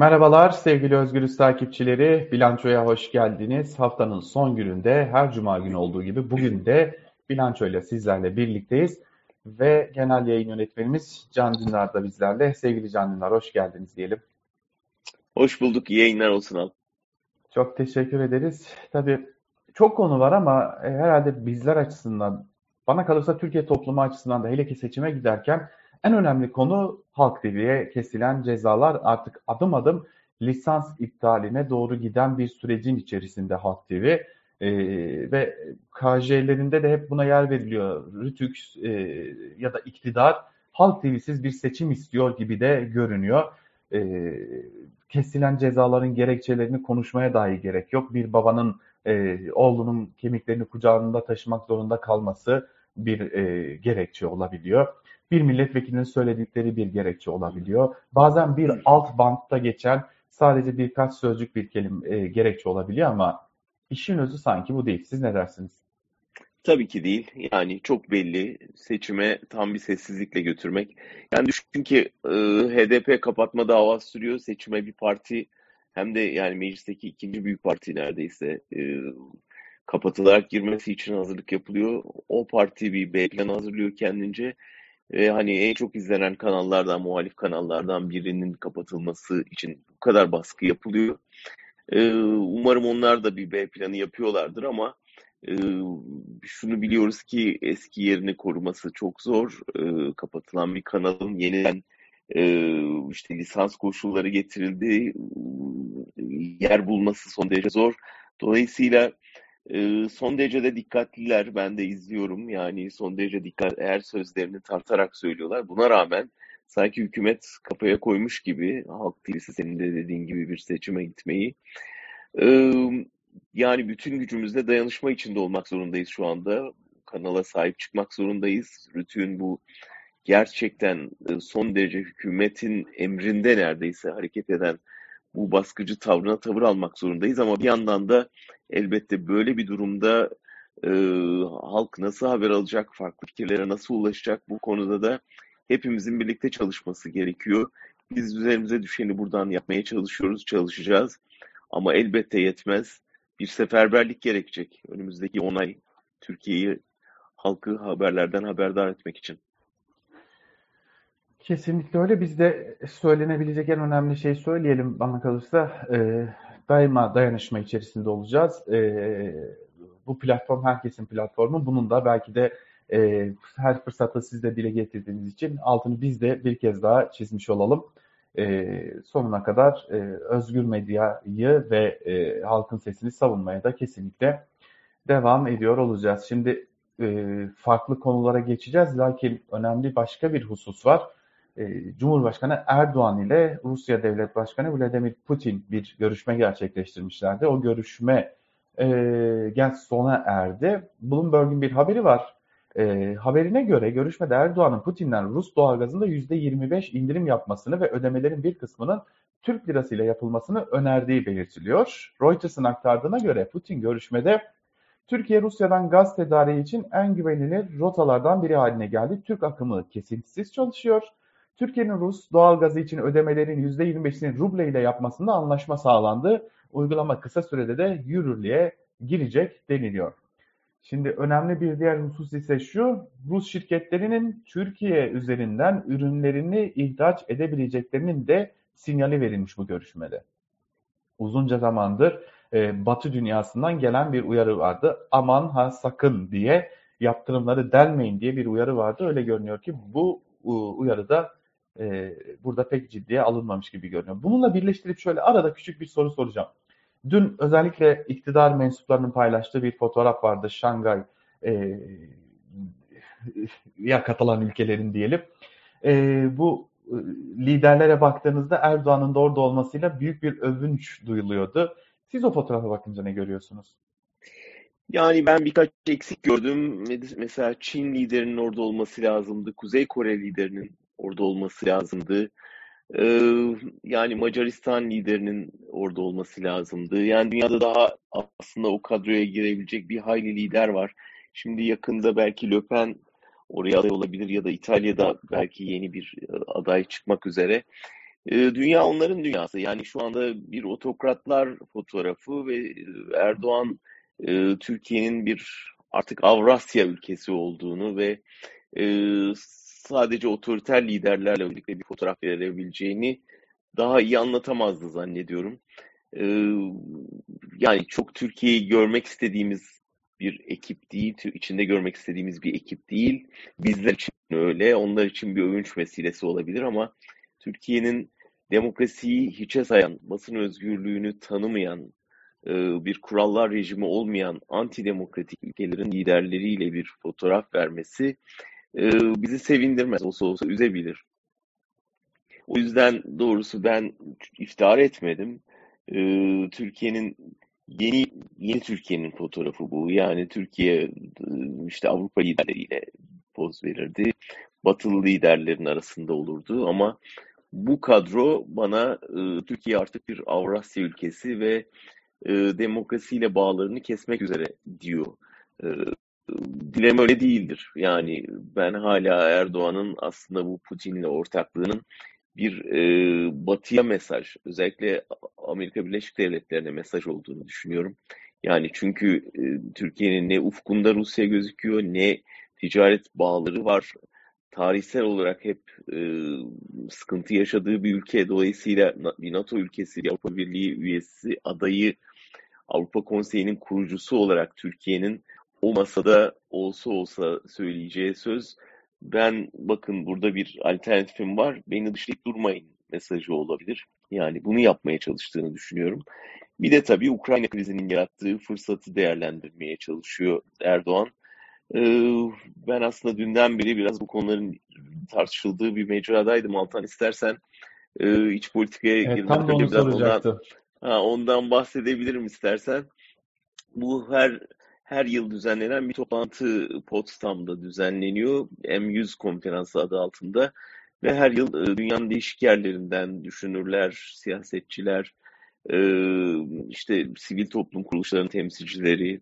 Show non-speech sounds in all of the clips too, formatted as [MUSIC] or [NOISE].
Merhabalar sevgili Özgürüz takipçileri. Bilançoya hoş geldiniz. Haftanın son gününde her cuma günü olduğu gibi bugün de bilançoyla sizlerle birlikteyiz. Ve genel yayın yönetmenimiz Can Dündar da bizlerle. Sevgili Can Dündar hoş geldiniz diyelim. Hoş bulduk. İyi yayınlar olsun abi. Çok teşekkür ederiz. Tabii çok konu var ama e, herhalde bizler açısından, bana kalırsa Türkiye toplumu açısından da hele ki seçime giderken en önemli konu Halk TV'ye kesilen cezalar artık adım adım lisans iptaline doğru giden bir sürecin içerisinde Halk TV ee, ve KJ'lerinde de hep buna yer veriliyor. Rütük e, ya da iktidar Halk TV'siz bir seçim istiyor gibi de görünüyor. E, kesilen cezaların gerekçelerini konuşmaya dahi gerek yok. Bir babanın e, oğlunun kemiklerini kucağında taşımak zorunda kalması bir e, gerekçe olabiliyor bir milletvekilinin söyledikleri bir gerekçe olabiliyor. Bazen bir alt bantta geçen sadece birkaç sözcük bir kelime e, gerekçe olabiliyor ama işin özü sanki bu değil. Siz ne dersiniz? Tabii ki değil. Yani çok belli. Seçime tam bir sessizlikle götürmek. Yani düşün ki e, HDP kapatma davası sürüyor. Seçime bir parti hem de yani meclisteki ikinci büyük parti neredeyse e, kapatılarak girmesi için hazırlık yapılıyor. O parti bir B planı hazırlıyor kendince ve hani en çok izlenen kanallardan, muhalif kanallardan birinin kapatılması için bu kadar baskı yapılıyor. Ee, umarım onlar da bir B planı yapıyorlardır ama e, şunu biliyoruz ki eski yerini koruması çok zor. E, kapatılan bir kanalın yeniden e, işte lisans koşulları getirildi, yer bulması son derece zor. Dolayısıyla son derece de dikkatliler. Ben de izliyorum. Yani son derece dikkat eğer sözlerini tartarak söylüyorlar. Buna rağmen sanki hükümet kafaya koymuş gibi halk TV'si senin de dediğin gibi bir seçime gitmeyi. yani bütün gücümüzle dayanışma içinde olmak zorundayız şu anda. Kanala sahip çıkmak zorundayız. Rütü'nün bu gerçekten son derece hükümetin emrinde neredeyse hareket eden bu baskıcı tavrına tavır almak zorundayız ama bir yandan da elbette böyle bir durumda e, halk nasıl haber alacak, farklı fikirlere nasıl ulaşacak bu konuda da hepimizin birlikte çalışması gerekiyor. Biz üzerimize düşeni buradan yapmaya çalışıyoruz, çalışacağız. Ama elbette yetmez. Bir seferberlik gerekecek önümüzdeki onay Türkiye'yi halkı haberlerden haberdar etmek için. Kesinlikle öyle. Biz de söylenebilecek en önemli şey söyleyelim bana kalırsa. E, daima dayanışma içerisinde olacağız. E, bu platform herkesin platformu. Bunun da belki de e, her fırsatta siz de dile getirdiğiniz için altını biz de bir kez daha çizmiş olalım. E, sonuna kadar e, özgür medyayı ve e, halkın sesini savunmaya da kesinlikle devam ediyor olacağız. Şimdi e, farklı konulara geçeceğiz. Lakin önemli başka bir husus var. E, Cumhurbaşkanı Erdoğan ile Rusya Devlet Başkanı Vladimir Putin bir görüşme gerçekleştirmişlerdi. O görüşme e, gel sona erdi. Bloomberg'un bir haberi var. E, haberine göre görüşmede Erdoğan'ın Putin'den Rus doğalgazında %25 indirim yapmasını ve ödemelerin bir kısmının Türk lirasıyla yapılmasını önerdiği belirtiliyor. Reuters'ın aktardığına göre Putin görüşmede Türkiye Rusya'dan gaz tedariği için en güvenilir rotalardan biri haline geldi. Türk akımı kesintisiz çalışıyor. Türkiye'nin Rus doğalgazı için ödemelerin %25'ini ruble ile yapmasında anlaşma sağlandı. Uygulama kısa sürede de yürürlüğe girecek deniliyor. Şimdi önemli bir diğer husus ise şu, Rus şirketlerinin Türkiye üzerinden ürünlerini ihraç edebileceklerinin de sinyali verilmiş bu görüşmede. Uzunca zamandır e, Batı dünyasından gelen bir uyarı vardı. Aman ha sakın diye yaptırımları delmeyin diye bir uyarı vardı. Öyle görünüyor ki bu uyarı da e, burada pek ciddiye alınmamış gibi görünüyor. Bununla birleştirip şöyle arada küçük bir soru soracağım. Dün özellikle iktidar mensuplarının paylaştığı bir fotoğraf vardı. Şangay e, ya Katalan ülkelerin diyelim. E, bu liderlere baktığınızda Erdoğan'ın da orada olmasıyla büyük bir övünç duyuluyordu. Siz o fotoğrafa bakınca ne görüyorsunuz? Yani ben birkaç eksik gördüm. Mesela Çin liderinin orada olması lazımdı. Kuzey Kore liderinin orada olması lazımdı. Ee, yani Macaristan liderinin orada olması lazımdı. Yani dünyada daha aslında o kadroya girebilecek bir hayli lider var. Şimdi yakında belki Le Pen oraya aday olabilir ya da İtalya'da belki yeni bir e, aday çıkmak üzere. E, dünya onların dünyası. Yani şu anda bir otokratlar fotoğrafı ve e, Erdoğan e, Türkiye'nin bir artık Avrasya ülkesi olduğunu ve e, sadece otoriter liderlerle birlikte bir fotoğraf verebileceğini daha iyi anlatamazdı zannediyorum. E, yani çok Türkiye'yi görmek istediğimiz bir ekip değil, içinde görmek istediğimiz bir ekip değil. Bizler için öyle, onlar için bir övünç meselesi olabilir ama Türkiye'nin demokrasiyi hiçe sayan, basın özgürlüğünü tanımayan, e, bir kurallar rejimi olmayan antidemokratik ülkelerin liderleriyle bir fotoğraf vermesi e, bizi sevindirmez. Olsa olsa üzebilir. O yüzden doğrusu ben iftihar etmedim. E, Türkiye'nin yeni yeni Türkiye'nin fotoğrafı bu. Yani Türkiye işte Avrupa liderleriyle poz verirdi. Batılı liderlerin arasında olurdu ama bu kadro bana e, Türkiye artık bir Avrasya ülkesi ve e, demokrasiyle bağlarını kesmek üzere diyor. E, dilem öyle değildir. Yani ben hala Erdoğan'ın aslında bu Putin'le ortaklığının bir e, batıya mesaj, özellikle Amerika Birleşik Devletleri'ne mesaj olduğunu düşünüyorum. Yani çünkü e, Türkiye'nin ne ufkunda Rusya gözüküyor, ne ticaret bağları var. Tarihsel olarak hep e, sıkıntı yaşadığı bir ülke. Dolayısıyla bir NATO ülkesi, Avrupa Birliği üyesi adayı Avrupa Konseyi'nin kurucusu olarak Türkiye'nin o masada olsa olsa söyleyeceği söz ben bakın burada bir alternatifim var beni dışlayıp durmayın mesajı olabilir. Yani bunu yapmaya çalıştığını düşünüyorum. Bir de tabii Ukrayna krizinin yarattığı fırsatı değerlendirmeye çalışıyor Erdoğan. Ben aslında dünden beri biraz bu konuların tartışıldığı bir mecradaydım. Altan istersen iç politikaya evet, girmeden onu soracaktım. Ondan, Ha, ondan bahsedebilirim istersen. Bu her her yıl düzenlenen bir toplantı Potsdam'da düzenleniyor. M100 konferansı adı altında ve her yıl e, dünyanın değişik yerlerinden düşünürler, siyasetçiler, işte sivil toplum kuruluşlarının temsilcileri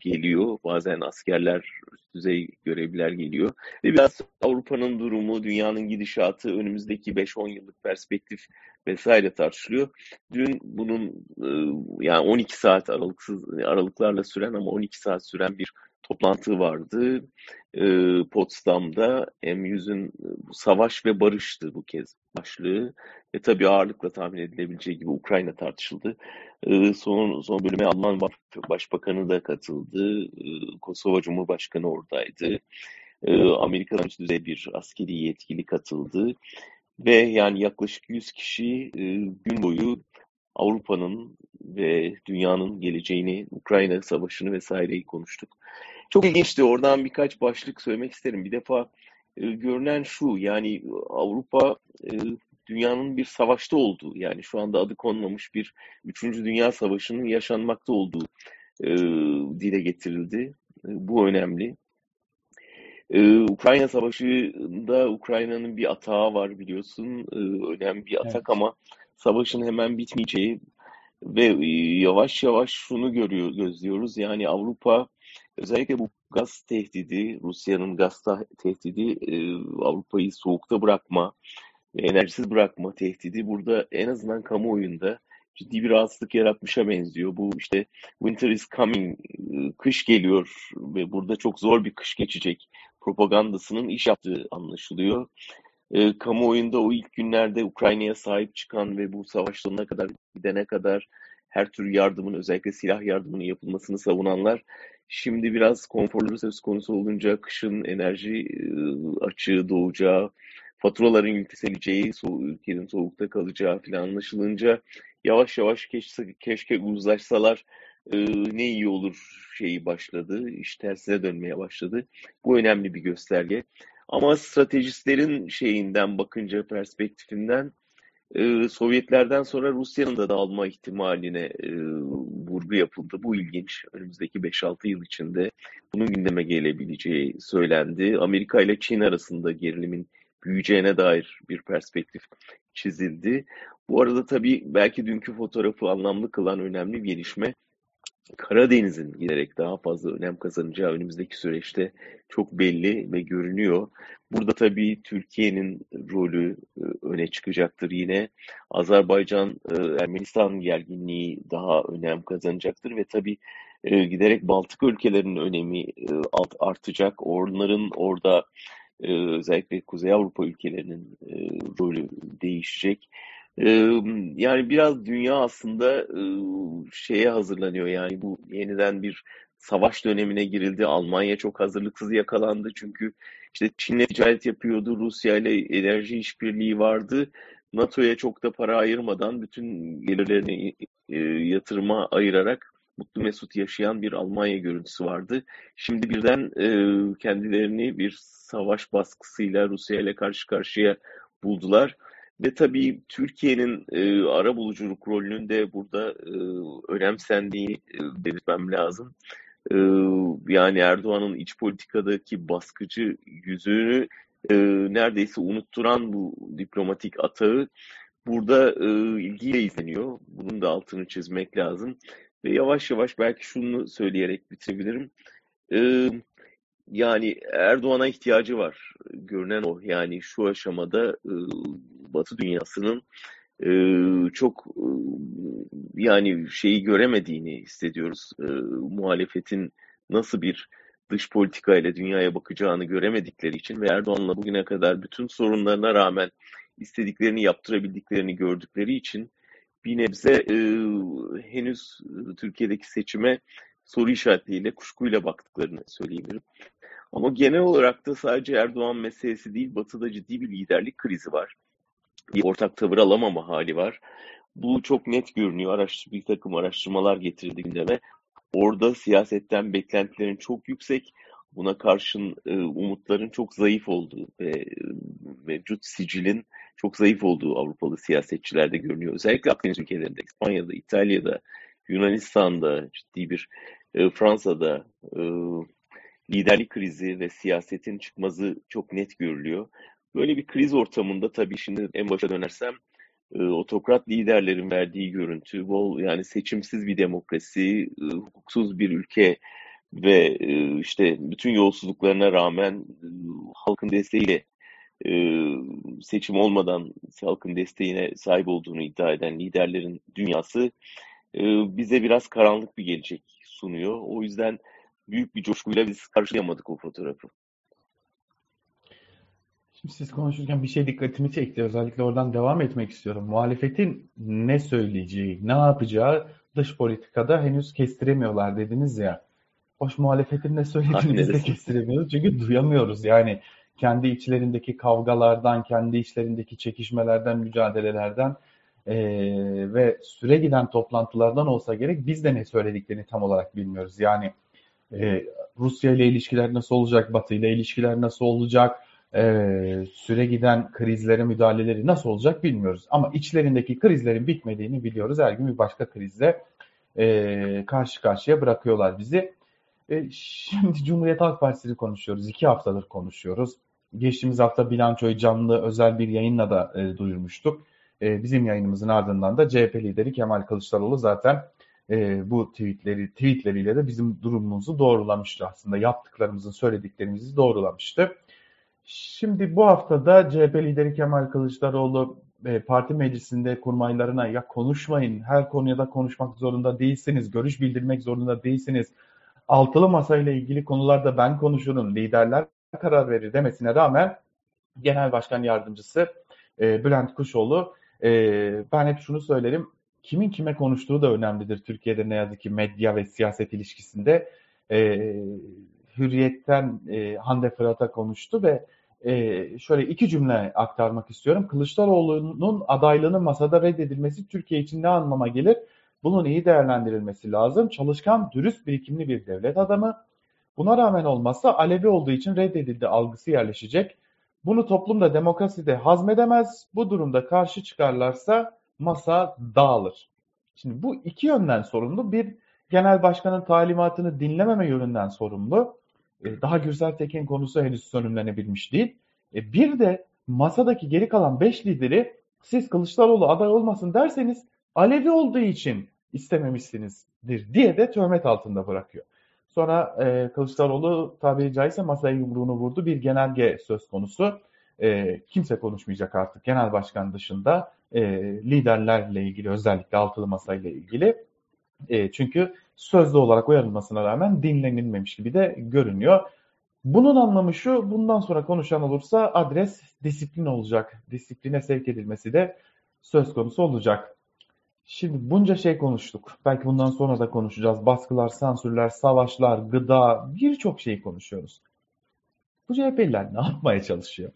geliyor. Bazen askerler, düzey görevliler geliyor. Ve biraz Avrupa'nın durumu, dünyanın gidişatı, önümüzdeki 5-10 yıllık perspektif vesaire tartışılıyor. Dün bunun yani 12 saat aralıksız aralıklarla süren ama 12 saat süren bir toplantı vardı. Potsdam'da M100'ün savaş ve barıştı bu kez başlığı ve tabii ağırlıkla tahmin edilebileceği gibi Ukrayna tartışıldı. Son, son bölüme Alman Başbakanı da katıldı. Kosova Cumhurbaşkanı oradaydı. Amerika'dan üst düzey bir askeri yetkili katıldı. Ve yani yaklaşık 100 kişi gün boyu Avrupa'nın ve dünyanın geleceğini, Ukrayna savaşını vesaireyi konuştuk. Çok ilginçti. Oradan birkaç başlık söylemek isterim. Bir defa e, görünen şu yani Avrupa e, dünyanın bir savaşta olduğu yani şu anda adı konmamış bir 3. Dünya Savaşı'nın yaşanmakta olduğu e, dile getirildi. E, bu önemli. Ee, Ukrayna Savaşı'nda Ukrayna'nın bir atağı var biliyorsun. Ee, önemli bir atak evet. ama savaşın hemen bitmeyeceği ve e, yavaş yavaş şunu görüyor gözlüyoruz. Yani Avrupa özellikle bu gaz tehdidi, Rusya'nın gaz tehdidi e, Avrupa'yı soğukta bırakma, enerjisiz bırakma tehdidi burada en azından kamuoyunda ciddi bir rahatsızlık yaratmışa benziyor. Bu işte winter is coming, e, kış geliyor ve burada çok zor bir kış geçecek propagandasının iş yaptığı anlaşılıyor. E, kamuoyunda o ilk günlerde Ukrayna'ya sahip çıkan ve bu savaş sonuna kadar gidene kadar her tür yardımın özellikle silah yardımının yapılmasını savunanlar şimdi biraz konforlu söz konusu olunca kışın enerji e, açığı doğacağı, faturaların yükseleceği, so ülkenin soğukta kalacağı falan anlaşılınca yavaş yavaş keşke, keşke uzlaşsalar e, ne iyi olur şeyi başladı. İş tersine dönmeye başladı. Bu önemli bir gösterge. Ama stratejistlerin şeyinden bakınca perspektifinden e, Sovyetlerden sonra Rusya'nın da dağılma ihtimaline e, vurgu yapıldı. Bu ilginç. Önümüzdeki 5-6 yıl içinde bunun gündeme gelebileceği söylendi. Amerika ile Çin arasında gerilimin büyüyeceğine dair bir perspektif çizildi. Bu arada tabii belki dünkü fotoğrafı anlamlı kılan önemli bir gelişme Karadeniz'in giderek daha fazla önem kazanacağı önümüzdeki süreçte çok belli ve görünüyor. Burada tabii Türkiye'nin rolü e, öne çıkacaktır yine. Azerbaycan-Ermenistan e, gerginliği daha önem kazanacaktır ve tabii e, giderek Baltık ülkelerinin önemi artacak. Onların orada özellikle Kuzey Avrupa ülkelerinin rolü değişecek. Yani biraz dünya aslında şeye hazırlanıyor yani bu yeniden bir savaş dönemine girildi. Almanya çok hazırlıksız yakalandı çünkü işte Çin'le ticaret yapıyordu, Rusya ile enerji işbirliği vardı. NATO'ya çok da para ayırmadan bütün gelirlerini yatırıma ayırarak mutlu mesut yaşayan bir Almanya görüntüsü vardı. Şimdi birden kendilerini bir savaş baskısıyla Rusya ile karşı karşıya buldular. Ve tabii Türkiye'nin e, ara buluculuk rolünün de burada e, önemsendiğini e, belirtmem lazım. E, yani Erdoğan'ın iç politikadaki baskıcı yüzünü e, neredeyse unutturan bu diplomatik atağı burada e, ilgiyle izleniyor. Bunun da altını çizmek lazım. Ve yavaş yavaş belki şunu söyleyerek bitirebilirim. E, yani Erdoğan'a ihtiyacı var. Görünen o. Yani şu aşamada e, Batı dünyasının e, çok e, yani şeyi göremediğini hissediyoruz. E, muhalefetin nasıl bir dış politika ile dünyaya bakacağını göremedikleri için ve Erdoğan'la bugüne kadar bütün sorunlarına rağmen istediklerini yaptırabildiklerini gördükleri için bir nebze e, henüz Türkiye'deki seçime soru işaretleriyle, kuşkuyla baktıklarını söyleyebilirim. Ama genel olarak da sadece Erdoğan meselesi değil, Batı'da ciddi bir liderlik krizi var. Bir ortak tavır alamama hali var. Bu çok net görünüyor. Araştır, bir takım araştırmalar getirildi gündeme. Orada siyasetten beklentilerin çok yüksek, buna karşın e, umutların çok zayıf olduğu ve e, mevcut sicilin çok zayıf olduğu Avrupalı siyasetçilerde görünüyor. Özellikle Akdeniz ülkelerinde, İspanya'da, İtalya'da, Yunanistan'da ciddi bir, e, Fransa'da e, liderlik krizi ve siyasetin çıkmazı çok net görülüyor. Böyle bir kriz ortamında tabii şimdi en başa dönersem e, otokrat liderlerin verdiği görüntü, bol yani seçimsiz bir demokrasi, e, hukuksuz bir ülke ve e, işte bütün yolsuzluklarına rağmen halkın desteğiyle seçim olmadan halkın desteğine sahip olduğunu iddia eden liderlerin dünyası bize biraz karanlık bir gelecek sunuyor. O yüzden büyük bir coşkuyla biz karşılayamadık o fotoğrafı. Şimdi siz konuşurken bir şey dikkatimi çekti. Özellikle oradan devam etmek istiyorum. Muhalefetin ne söyleyeceği, ne yapacağı dış politikada henüz kestiremiyorlar dediniz ya. Hoş muhalefetin ne söylediğini biz de kestiremiyoruz. Çünkü duyamıyoruz. Yani kendi içlerindeki kavgalardan, kendi içlerindeki çekişmelerden, mücadelelerden e, ve süre giden toplantılardan olsa gerek biz de ne söylediklerini tam olarak bilmiyoruz. Yani e, Rusya ile ilişkiler nasıl olacak, Batı ile ilişkiler nasıl olacak, e, süre giden krizlere müdahaleleri nasıl olacak bilmiyoruz. Ama içlerindeki krizlerin bitmediğini biliyoruz. Her gün bir başka krizle e, karşı karşıya bırakıyorlar bizi. E, şimdi [LAUGHS] Cumhuriyet Halk Partisi'ni konuşuyoruz. İki haftadır konuşuyoruz. Geçtiğimiz hafta bilançoyu canlı özel bir yayınla da e, duyurmuştuk. E, bizim yayınımızın ardından da CHP lideri Kemal Kılıçdaroğlu zaten e, bu tweetleri tweetleriyle de bizim durumumuzu doğrulamıştı aslında. Yaptıklarımızın, söylediklerimizi doğrulamıştı. Şimdi bu haftada CHP lideri Kemal Kılıçdaroğlu e, parti meclisinde kurmaylarına ya konuşmayın, her konuya da konuşmak zorunda değilsiniz, görüş bildirmek zorunda değilsiniz. Altılı masa ile ilgili konularda ben konuşurum, liderler karar verir demesine rağmen Genel Başkan Yardımcısı e, Bülent Kuşoğlu e, ben hep şunu söylerim kimin kime konuştuğu da önemlidir Türkiye'de ne yazık ki medya ve siyaset ilişkisinde. E, Hürriyet'ten e, Hande Fırat'a konuştu ve e, şöyle iki cümle aktarmak istiyorum. Kılıçdaroğlu'nun adaylığının masada reddedilmesi Türkiye için ne anlama gelir? Bunun iyi değerlendirilmesi lazım. Çalışkan, dürüst, birikimli bir devlet adamı. Buna rağmen olmazsa Alevi olduğu için reddedildi algısı yerleşecek. Bunu toplumda demokraside hazmedemez. Bu durumda karşı çıkarlarsa masa dağılır. Şimdi bu iki yönden sorumlu. Bir genel başkanın talimatını dinlememe yönünden sorumlu. E, daha Gürsel Tekin konusu henüz sönümlenebilmiş değil. E, bir de masadaki geri kalan beş lideri siz Kılıçdaroğlu aday olmasın derseniz Alevi olduğu için istememişsinizdir diye de töhmet altında bırakıyor. Sonra e, Kılıçdaroğlu tabiri caizse masaya yumruğunu vurdu. Bir genelge söz konusu. E, kimse konuşmayacak artık genel başkan dışında e, liderlerle ilgili özellikle altılı masayla ilgili. E, çünkü sözlü olarak uyarılmasına rağmen dinlenilmemiş gibi de görünüyor. Bunun anlamı şu, bundan sonra konuşan olursa adres disiplin olacak. Disipline sevk edilmesi de söz konusu olacak. Şimdi bunca şey konuştuk. Belki bundan sonra da konuşacağız. Baskılar, sansürler, savaşlar, gıda, birçok şeyi konuşuyoruz. Bu CHP'liler ne yapmaya çalışıyor?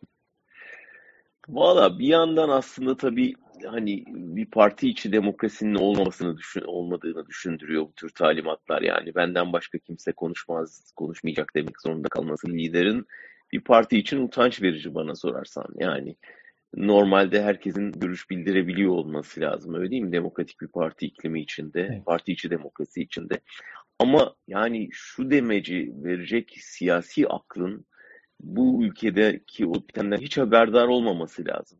Valla bir yandan aslında tabii hani bir parti içi demokrasinin olmamasını düşün, olmadığını düşündürüyor bu tür talimatlar yani. Benden başka kimse konuşmaz konuşmayacak demek zorunda kalması liderin bir parti için utanç verici bana sorarsan yani. Normalde herkesin görüş bildirebiliyor olması lazım öyle değil mi? Demokratik bir parti iklimi içinde evet. parti içi demokrasi içinde. Ama yani şu demeci verecek siyasi aklın bu ülkedeki o hiç haberdar olmaması lazım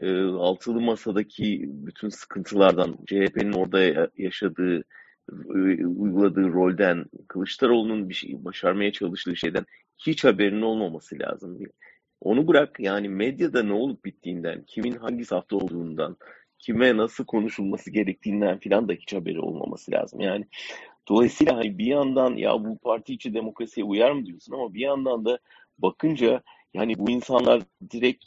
e, altılı masadaki bütün sıkıntılardan, CHP'nin orada yaşadığı, e, uyguladığı rolden, Kılıçdaroğlu'nun bir şey başarmaya çalıştığı şeyden hiç haberinin olmaması lazım. Onu bırak yani medyada ne olup bittiğinden, kimin hangi safta olduğundan, kime nasıl konuşulması gerektiğinden filan da hiç haberi olmaması lazım. Yani dolayısıyla hani bir yandan ya bu parti içi demokrasiye uyar mı diyorsun ama bir yandan da bakınca yani bu insanlar direkt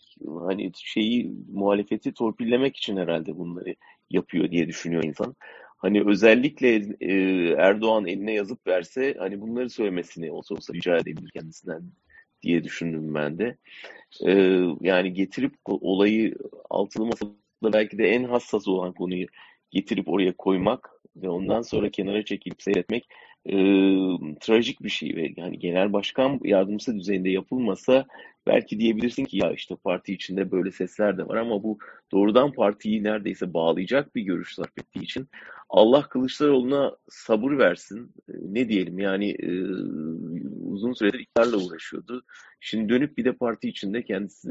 hani şeyi muhalefeti torpillemek için herhalde bunları yapıyor diye düşünüyor insan. Hani özellikle e, Erdoğan eline yazıp verse hani bunları söylemesini olsa olsa rica edebilir kendisinden diye düşündüm ben de. E, yani getirip olayı altılı masada belki de en hassas olan konuyu getirip oraya koymak ve ondan sonra kenara çekilip seyretmek e, trajik bir şey ve yani genel başkan yardımcısı düzeyinde yapılmasa belki diyebilirsin ki ya işte parti içinde böyle sesler de var ama bu doğrudan partiyi neredeyse bağlayacak bir görüş sarf ettiği için Allah Kılıçdaroğlu'na sabır versin. Ne diyelim yani e, uzun süredir iktidarla uğraşıyordu. Şimdi dönüp bir de parti içinde kendisi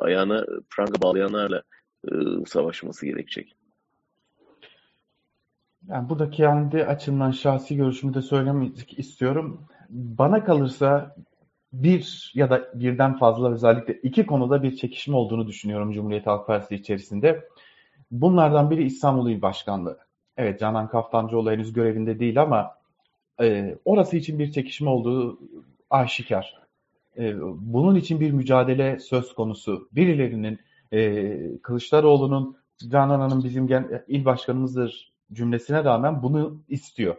ayağına pranga bağlayanlarla e, savaşması gerekecek. Yani burada kendi açımdan şahsi görüşümü de söylemek istiyorum. Bana kalırsa bir ya da birden fazla özellikle iki konuda bir çekişme olduğunu düşünüyorum Cumhuriyet Halk Partisi içerisinde. Bunlardan biri İstanbul İl Başkanlığı. Evet Canan Kaftancıoğlu henüz görevinde değil ama e, orası için bir çekişme olduğu aşikar. E, bunun için bir mücadele söz konusu. Birilerinin e, Kılıçdaroğlu'nun Canan Hanım bizim gen, il başkanımızdır cümlesine rağmen bunu istiyor.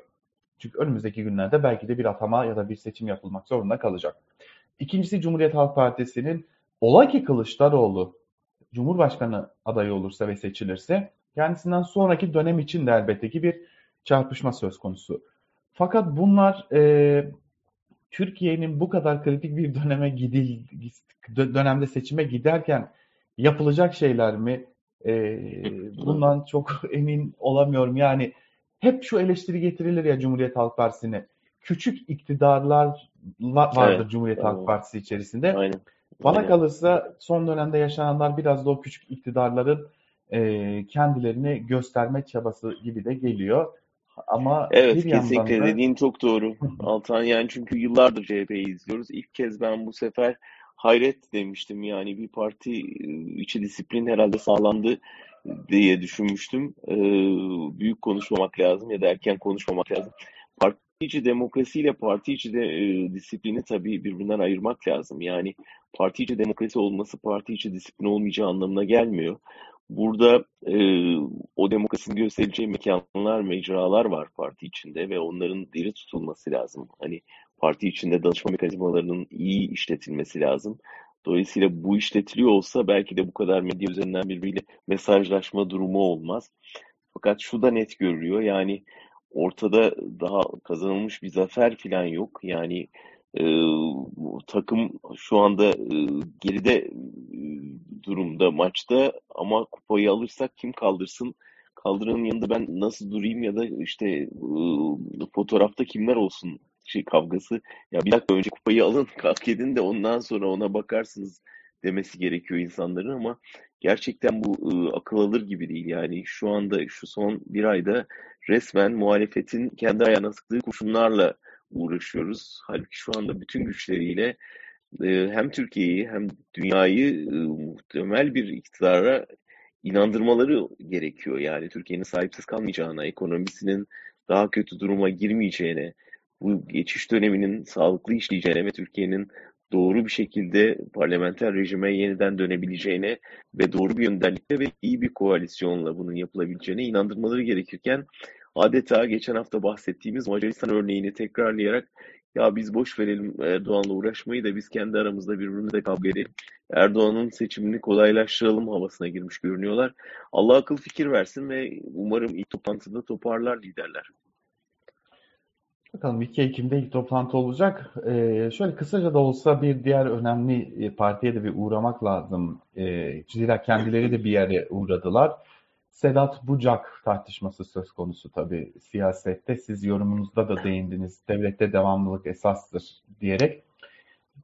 Çünkü önümüzdeki günlerde belki de bir atama ya da bir seçim yapılmak zorunda kalacak. İkincisi Cumhuriyet Halk Partisi'nin ola ki Kılıçdaroğlu Cumhurbaşkanı adayı olursa ve seçilirse kendisinden sonraki dönem için de elbette ki bir çarpışma söz konusu. Fakat bunlar e, Türkiye'nin bu kadar kritik bir döneme gidil dönemde seçime giderken yapılacak şeyler mi? E, bundan çok [LAUGHS] emin olamıyorum. Yani hep şu eleştiri getirilir ya Cumhuriyet Halk Partisi'ne. Küçük iktidarlar vardır evet, Cumhuriyet Halk Partisi içerisinde. Aynen. Bana Aynen. kalırsa son dönemde yaşananlar biraz da o küçük iktidarların e, kendilerini gösterme çabası gibi de geliyor. Ama evet kesinlikle da... dediğin çok doğru [LAUGHS] Altan yani çünkü yıllardır CHP'yi izliyoruz. İlk kez ben bu sefer hayret demiştim yani bir parti içi disiplin herhalde sağlandı diye düşünmüştüm. Ee, büyük konuşmamak lazım ya da erken konuşmamak lazım. Parti içi demokrasiyle parti içi de e, disiplini tabii birbirinden ayırmak lazım. Yani parti içi demokrasi olması parti içi disiplin olmayacağı anlamına gelmiyor. Burada e, o demokrasinin göstereceği mekanlar, mecralar var parti içinde ve onların diri tutulması lazım. Hani parti içinde danışma mekanizmalarının iyi işletilmesi lazım. Dolayısıyla bu işletiliyor olsa belki de bu kadar medya üzerinden birbiriyle mesajlaşma durumu olmaz. Fakat şu da net görülüyor yani ortada daha kazanılmış bir zafer falan yok. Yani e, takım şu anda e, geride e, durumda maçta ama kupayı alırsak kim kaldırsın? Kaldıranın yanında ben nasıl durayım ya da işte e, fotoğrafta kimler olsun şey kavgası. Ya bir dakika önce kupayı alın [LAUGHS] kalk edin de ondan sonra ona bakarsınız demesi gerekiyor insanların ama gerçekten bu ıı, akıl alır gibi değil. Yani şu anda şu son bir ayda resmen muhalefetin kendi ayağına sıktığı kurşunlarla uğraşıyoruz. Halbuki şu anda bütün güçleriyle e, hem Türkiye'yi hem dünyayı e, muhtemel bir iktidara inandırmaları gerekiyor. Yani Türkiye'nin sahipsiz kalmayacağına, ekonomisinin daha kötü duruma girmeyeceğine, bu geçiş döneminin sağlıklı işleyeceğine ve Türkiye'nin doğru bir şekilde parlamenter rejime yeniden dönebileceğine ve doğru bir yöndenlikle ve iyi bir koalisyonla bunun yapılabileceğine inandırmaları gerekirken adeta geçen hafta bahsettiğimiz Macaristan örneğini tekrarlayarak ya biz boş verelim Erdoğan'la uğraşmayı da biz kendi aramızda birbirimizle kavga edelim. Erdoğan'ın seçimini kolaylaştıralım havasına girmiş görünüyorlar. Allah akıl fikir versin ve umarım ilk toplantıda toparlar liderler. Bakalım 2 Ekim'de ilk toplantı olacak. Ee, şöyle kısaca da olsa bir diğer önemli e, partiye de bir uğramak lazım. Ee, zira kendileri de bir yere uğradılar. Sedat Bucak tartışması söz konusu tabii siyasette. Siz yorumunuzda da değindiniz. Devlette devamlılık esastır diyerek.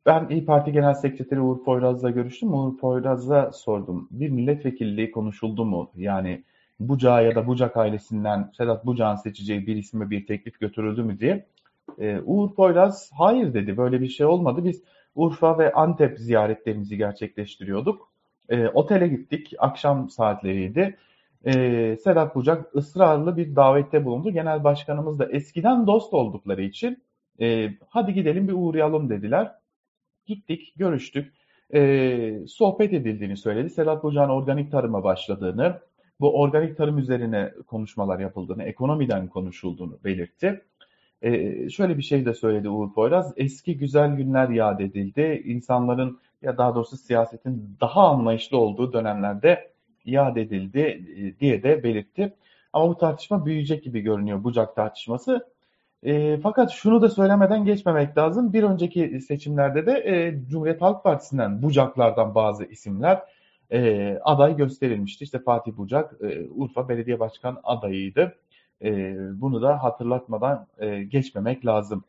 Ben İyi Parti Genel Sekreteri Uğur Poyraz'la görüştüm. Uğur Poyraz'a sordum. Bir milletvekilliği konuşuldu mu? Yani Bucak'a ya da Bucak ailesinden Sedat Bucak'ın seçeceği bir isme bir teklif götürüldü mü diye. Ee, Uğur Poyraz hayır dedi. Böyle bir şey olmadı. Biz Urfa ve Antep ziyaretlerimizi gerçekleştiriyorduk. Ee, otele gittik. Akşam saatleriydi e, Sedat Bucak ısrarlı bir davette bulundu. Genel başkanımız da eskiden dost oldukları için e, hadi gidelim bir uğrayalım dediler. Gittik, görüştük. E, sohbet edildiğini söyledi. Sedat Bucak'ın organik tarıma başladığını, bu organik tarım üzerine konuşmalar yapıldığını, ekonomiden konuşulduğunu belirtti. Ee, şöyle bir şey de söyledi Uğur Poyraz. Eski güzel günler yad edildi. İnsanların ya daha doğrusu siyasetin daha anlayışlı olduğu dönemlerde iade edildi e, diye de belirtti. Ama bu tartışma büyüyecek gibi görünüyor Bucak tartışması. E, fakat şunu da söylemeden geçmemek lazım. Bir önceki seçimlerde de e, Cumhuriyet Halk Partisi'nden Bucaklardan bazı isimler e, aday gösterilmişti. İşte Fatih Bucak e, Urfa Belediye Başkan adayıydı. E, bunu da hatırlatmadan e, geçmemek lazım.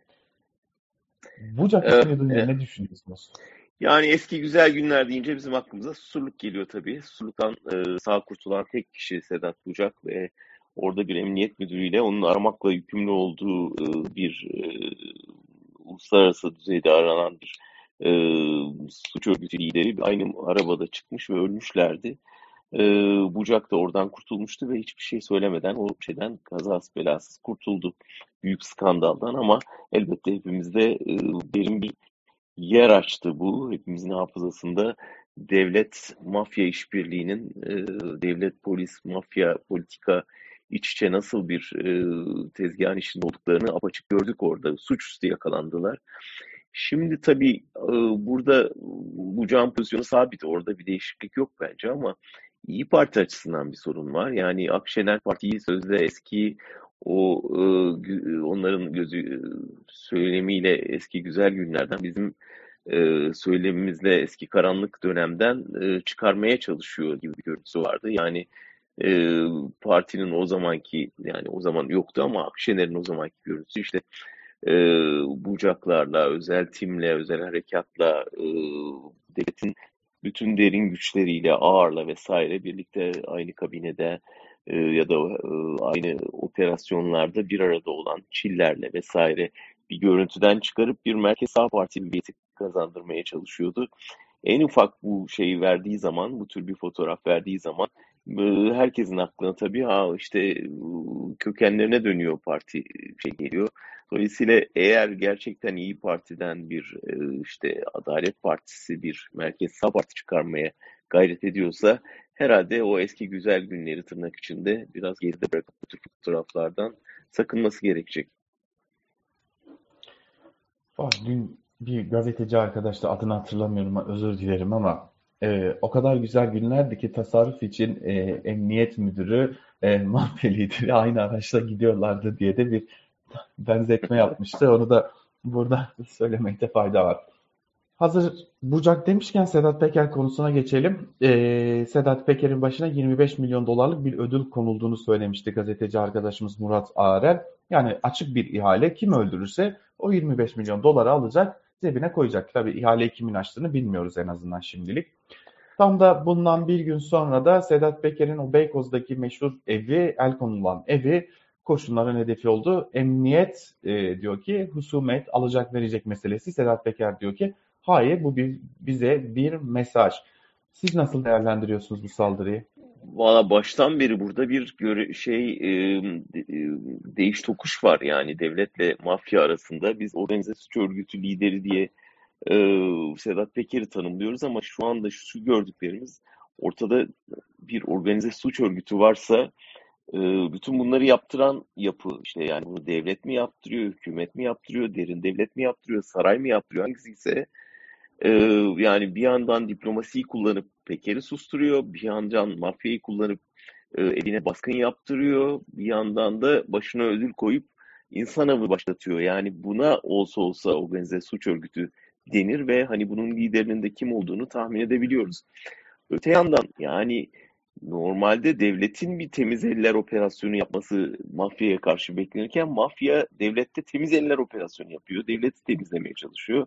Bucak evet, ismini duyunca evet. ne düşünüyorsunuz? Yani eski güzel günler deyince bizim aklımıza Susurluk geliyor tabii. Susurluk'tan e, sağ kurtulan tek kişi Sedat Bucak ve orada bir emniyet müdürüyle onun aramakla yükümlü olduğu e, bir e, uluslararası düzeyde aranan bir e, suç örgütü lideri aynı arabada çıkmış ve ölmüşlerdi. E, Bucak da oradan kurtulmuştu ve hiçbir şey söylemeden o şeyden kazası belasız kurtuldu. Büyük skandaldan ama elbette hepimizde e, derin bir yer açtı bu. Hepimizin hafızasında devlet mafya işbirliğinin, e, devlet polis mafya politika iç içe nasıl bir e, tezgahın içinde olduklarını apaçık gördük orada. Suçüstü yakalandılar. Şimdi tabii e, burada bu can pozisyonu sabit. Orada bir değişiklik yok bence ama İyi Parti açısından bir sorun var. Yani Akşener Parti'yi sözde eski o e, onların gözü söylemiyle eski güzel günlerden bizim e, söylemimizle eski karanlık dönemden e, çıkarmaya çalışıyor gibi bir görüntüsü vardı. Yani e, partinin o zamanki yani o zaman yoktu ama Akşener'in o zamanki görüntüsü işte e, bucaklarla, özel timle, özel harekatla e, devletin bütün derin güçleriyle, ağırla vesaire birlikte aynı kabinede e, ya da e, aynı operasyonlarda bir arada olan Çillerle vesaire bir görüntüden çıkarıp bir merkez sağ parti milliyeti kazandırmaya çalışıyordu. En ufak bu şeyi verdiği zaman, bu tür bir fotoğraf verdiği zaman e, herkesin aklına tabii ha işte e, kökenlerine dönüyor parti şey geliyor. Dolayısıyla eğer gerçekten iyi Parti'den bir e, işte Adalet Partisi bir merkez sağ parti çıkarmaya gayret ediyorsa herhalde o eski güzel günleri tırnak içinde biraz geride bırakıp bu tür fotoğraflardan sakınması gerekecek. Dün bir gazeteci arkadaş da adını hatırlamıyorum özür dilerim ama e, o kadar güzel günlerdi ki tasarruf için e, emniyet müdürü e, [LAUGHS] mafya lideri aynı araçla gidiyorlardı diye de bir benzetme yapmıştı. Onu da burada söylemekte fayda var. Hazır Bucak demişken Sedat Peker konusuna geçelim. Ee, Sedat Peker'in başına 25 milyon dolarlık bir ödül konulduğunu söylemişti gazeteci arkadaşımız Murat Ağrel. Yani açık bir ihale kim öldürürse o 25 milyon doları alacak cebine koyacak. Tabii ihaleyi kimin açtığını bilmiyoruz en azından şimdilik. Tam da bundan bir gün sonra da Sedat Peker'in o Beykoz'daki meşhur evi, el konulan evi koşulların hedefi oldu. Emniyet e, diyor ki husumet alacak verecek meselesi. Sedat Peker diyor ki hayır bu bir, bize bir mesaj. Siz nasıl değerlendiriyorsunuz bu saldırıyı? Valla baştan beri burada bir göre şey e, değiş tokuş var yani devletle mafya arasında. Biz organize suç örgütü lideri diye e, Sedat Peker'i tanımlıyoruz ama şu anda şu gördüklerimiz ortada bir organize suç örgütü varsa e, bütün bunları yaptıran yapı işte yani bunu devlet mi yaptırıyor, hükümet mi yaptırıyor, derin devlet mi yaptırıyor, saray mı yaptırıyor hangisi ise yani bir yandan diplomasiyi kullanıp Peker'i susturuyor, bir yandan mafyayı kullanıp e, eline baskın yaptırıyor, bir yandan da başına ödül koyup insan avı başlatıyor. Yani buna olsa olsa organize suç örgütü denir ve hani bunun liderinin de kim olduğunu tahmin edebiliyoruz. Öte yandan yani normalde devletin bir temiz eller operasyonu yapması mafyaya karşı beklenirken mafya devlette temiz eller operasyonu yapıyor. Devleti temizlemeye çalışıyor.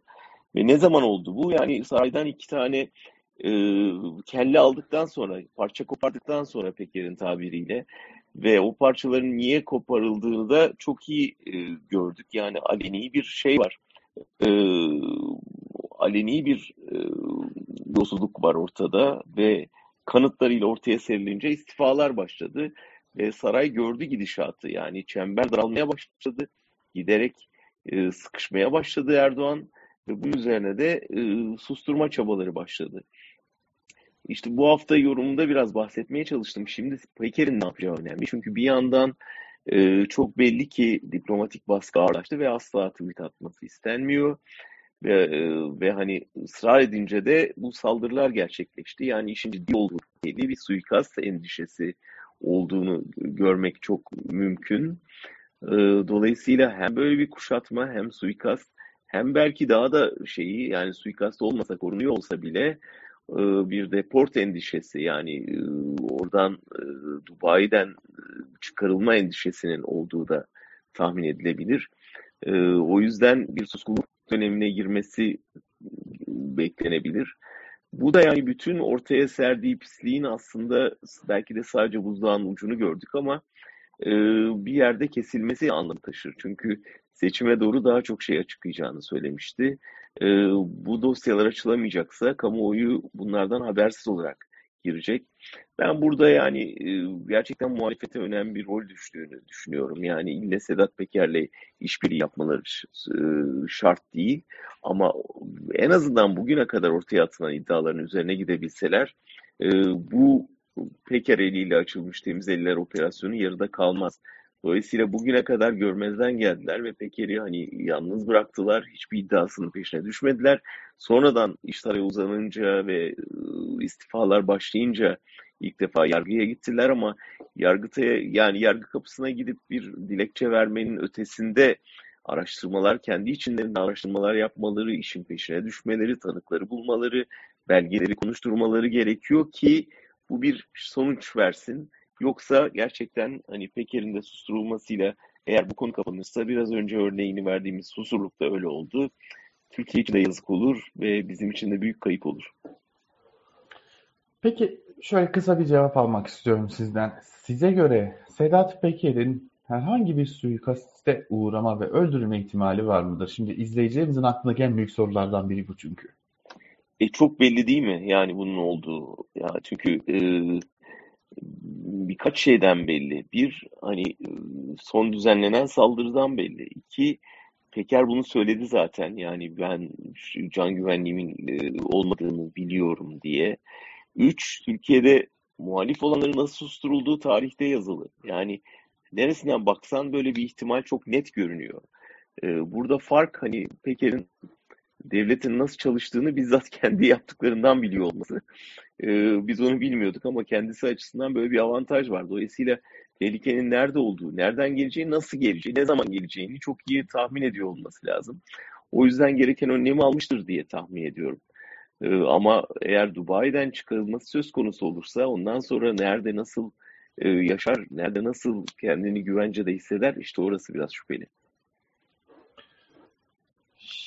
Ve ne zaman oldu bu? Yani saraydan iki tane e, kelle aldıktan sonra, parça kopardıktan sonra Peker'in tabiriyle ve o parçaların niye koparıldığını da çok iyi e, gördük. Yani aleni bir şey var. E, aleni bir e, yolsuzluk var ortada ve kanıtlarıyla ortaya serilince istifalar başladı. Ve saray gördü gidişatı yani çember daralmaya başladı. Giderek e, sıkışmaya başladı Erdoğan ve bunun üzerine de e, susturma çabaları başladı. İşte bu hafta yorumunda biraz bahsetmeye çalıştım. Şimdi Peker'in ne yapacağı önemli. Çünkü bir yandan e, çok belli ki diplomatik baskı ağırlaştı ve asla tweet atması istenmiyor. Ve, e, ve hani ısrar edince de bu saldırılar gerçekleşti. Yani işin ciddi olduğu bir suikast endişesi olduğunu görmek çok mümkün. E, dolayısıyla hem böyle bir kuşatma hem suikast hem belki daha da şeyi yani suikast olmasa korunuyor olsa bile e, bir deport endişesi yani oradan Dubai'den çıkarılma endişesinin olduğu da tahmin edilebilir. O yüzden bir suskunluk dönemine girmesi beklenebilir. Bu da yani bütün ortaya serdiği pisliğin aslında belki de sadece buzdağının ucunu gördük ama bir yerde kesilmesi anlam taşır. Çünkü seçime doğru daha çok şey açıklayacağını söylemişti. Bu dosyalar açılamayacaksa kamuoyu bunlardan habersiz olarak girecek. Ben burada yani gerçekten muhalefete önemli bir rol düştüğünü düşünüyorum. Yani ille Sedat Peker'le işbirliği yapmaları şart değil. Ama en azından bugüne kadar ortaya atılan iddiaların üzerine gidebilseler bu Peker eliyle açılmış temiz eller operasyonu yarıda kalmaz. Dolayısıyla bugüne kadar görmezden geldiler ve Peker'i hani yalnız bıraktılar. Hiçbir iddiasının peşine düşmediler. Sonradan işler uzanınca ve istifalar başlayınca ilk defa yargıya gittiler ama yargıtaya yani yargı kapısına gidip bir dilekçe vermenin ötesinde araştırmalar kendi içlerinde araştırmalar yapmaları, işin peşine düşmeleri, tanıkları bulmaları, belgeleri konuşturmaları gerekiyor ki bu bir sonuç versin. Yoksa gerçekten hani Peker'in de susturulmasıyla eğer bu konu kapanırsa biraz önce örneğini verdiğimiz susurluk da öyle oldu. Türkiye için de yazık olur ve bizim için de büyük kayıp olur. Peki şöyle kısa bir cevap almak istiyorum sizden. Size göre Sedat Peker'in herhangi bir suikaste uğrama ve öldürülme ihtimali var mıdır? Şimdi izleyicilerimizin aklına en büyük sorulardan biri bu çünkü. E çok belli değil mi yani bunun olduğu? Ya çünkü e, birkaç şeyden belli. Bir, hani son düzenlenen saldırıdan belli. İki, Peker bunu söyledi zaten. Yani ben can güvenliğimin olmadığını biliyorum diye. Üç, Türkiye'de muhalif olanların nasıl susturulduğu tarihte yazılı. Yani neresinden baksan böyle bir ihtimal çok net görünüyor. Burada fark hani Peker'in devletin nasıl çalıştığını bizzat [LAUGHS] kendi yaptıklarından biliyor olması. Ee, biz onu bilmiyorduk ama kendisi açısından böyle bir avantaj var. Dolayısıyla tehlikenin nerede olduğu, nereden geleceği, nasıl geleceği, ne zaman geleceğini çok iyi tahmin ediyor olması lazım. O yüzden gereken önlemi almıştır diye tahmin ediyorum. Ee, ama eğer Dubai'den çıkarılması söz konusu olursa ondan sonra nerede nasıl e, yaşar, nerede nasıl kendini güvencede hisseder işte orası biraz şüpheli.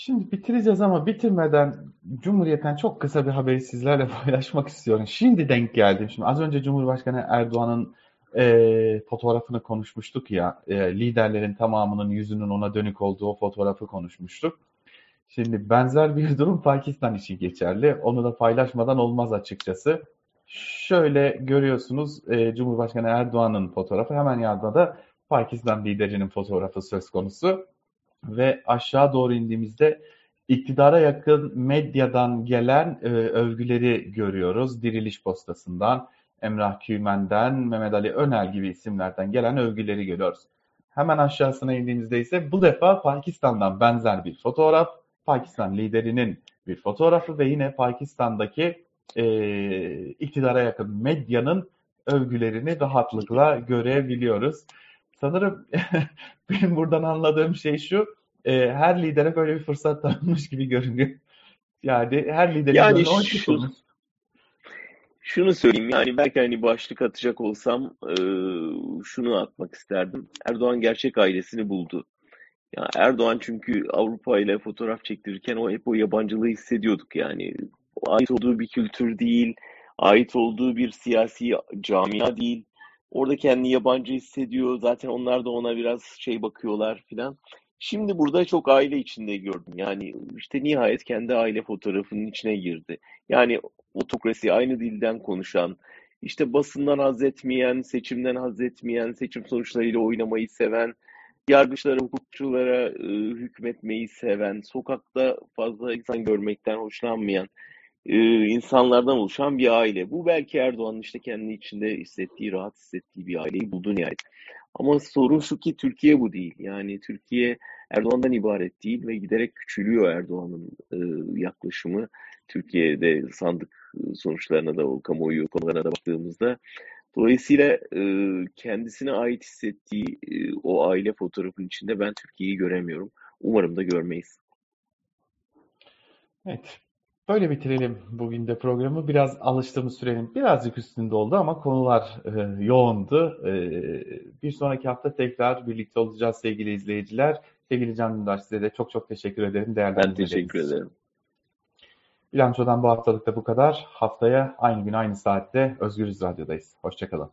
Şimdi bitireceğiz ama bitirmeden Cumhuriyet'ten çok kısa bir haberi sizlerle [LAUGHS] paylaşmak istiyorum. Şimdi denk geldim. Şimdi az önce Cumhurbaşkanı Erdoğan'ın e, fotoğrafını konuşmuştuk ya. E, liderlerin tamamının yüzünün ona dönük olduğu o fotoğrafı konuşmuştuk. Şimdi benzer bir [LAUGHS] durum Pakistan için geçerli. Onu da paylaşmadan olmaz açıkçası. Şöyle görüyorsunuz e, Cumhurbaşkanı Erdoğan'ın fotoğrafı hemen yanında da Pakistan liderinin fotoğrafı söz konusu ve aşağı doğru indiğimizde iktidara yakın medyadan gelen e, övgüleri görüyoruz. Diriliş Postası'ndan, Emrah Kümen'den, Mehmet Ali Önel gibi isimlerden gelen övgüleri görüyoruz. Hemen aşağısına indiğimizde ise bu defa Pakistan'dan benzer bir fotoğraf, Pakistan liderinin bir fotoğrafı ve yine Pakistan'daki e, iktidara yakın medyanın övgülerini rahatlıkla görebiliyoruz. Sanırım [LAUGHS] benim buradan anladığım şey şu, e, her lidere böyle bir fırsat tanınmış gibi görünüyor. Yani her liderin Yani şu, şunu söyleyeyim yani belki hani başlık atacak olsam e, şunu atmak isterdim. Erdoğan gerçek ailesini buldu. Ya Erdoğan çünkü Avrupa ile fotoğraf çektirirken o hep o yabancılığı hissediyorduk yani. Ait olduğu bir kültür değil, ait olduğu bir siyasi camia değil. Orada kendini yabancı hissediyor. Zaten onlar da ona biraz şey bakıyorlar filan. Şimdi burada çok aile içinde gördüm. Yani işte nihayet kendi aile fotoğrafının içine girdi. Yani otokrasi, aynı dilden konuşan, işte basından haz etmeyen, seçimden haz etmeyen, seçim sonuçlarıyla oynamayı seven, yargıçlara, hukukçulara e, hükmetmeyi seven, sokakta fazla insan görmekten hoşlanmayan e, insanlardan oluşan bir aile. Bu belki Erdoğan'ın işte kendi içinde hissettiği, rahat hissettiği bir aileyi buldu nihayet. Ama sorun şu ki Türkiye bu değil. Yani Türkiye Erdoğan'dan ibaret değil ve giderek küçülüyor Erdoğan'ın e, yaklaşımı. Türkiye'de sandık sonuçlarına da o kamuoyu konularına da baktığımızda dolayısıyla e, kendisine ait hissettiği e, o aile fotoğrafının içinde ben Türkiye'yi göremiyorum. Umarım da görmeyiz. Evet. Böyle bitirelim bugün de programı. Biraz alıştığımız sürenin birazcık üstünde oldu ama konular e, yoğundu. E, bir sonraki hafta tekrar birlikte olacağız sevgili izleyiciler. Sevgili Can Dündar size de çok çok teşekkür ederim Ben değerlendirmeleriniz teşekkür ederim. Bilançodan bu haftalık da bu kadar. Haftaya aynı gün aynı saatte Özgürüz Radyo'dayız. Hoşçakalın.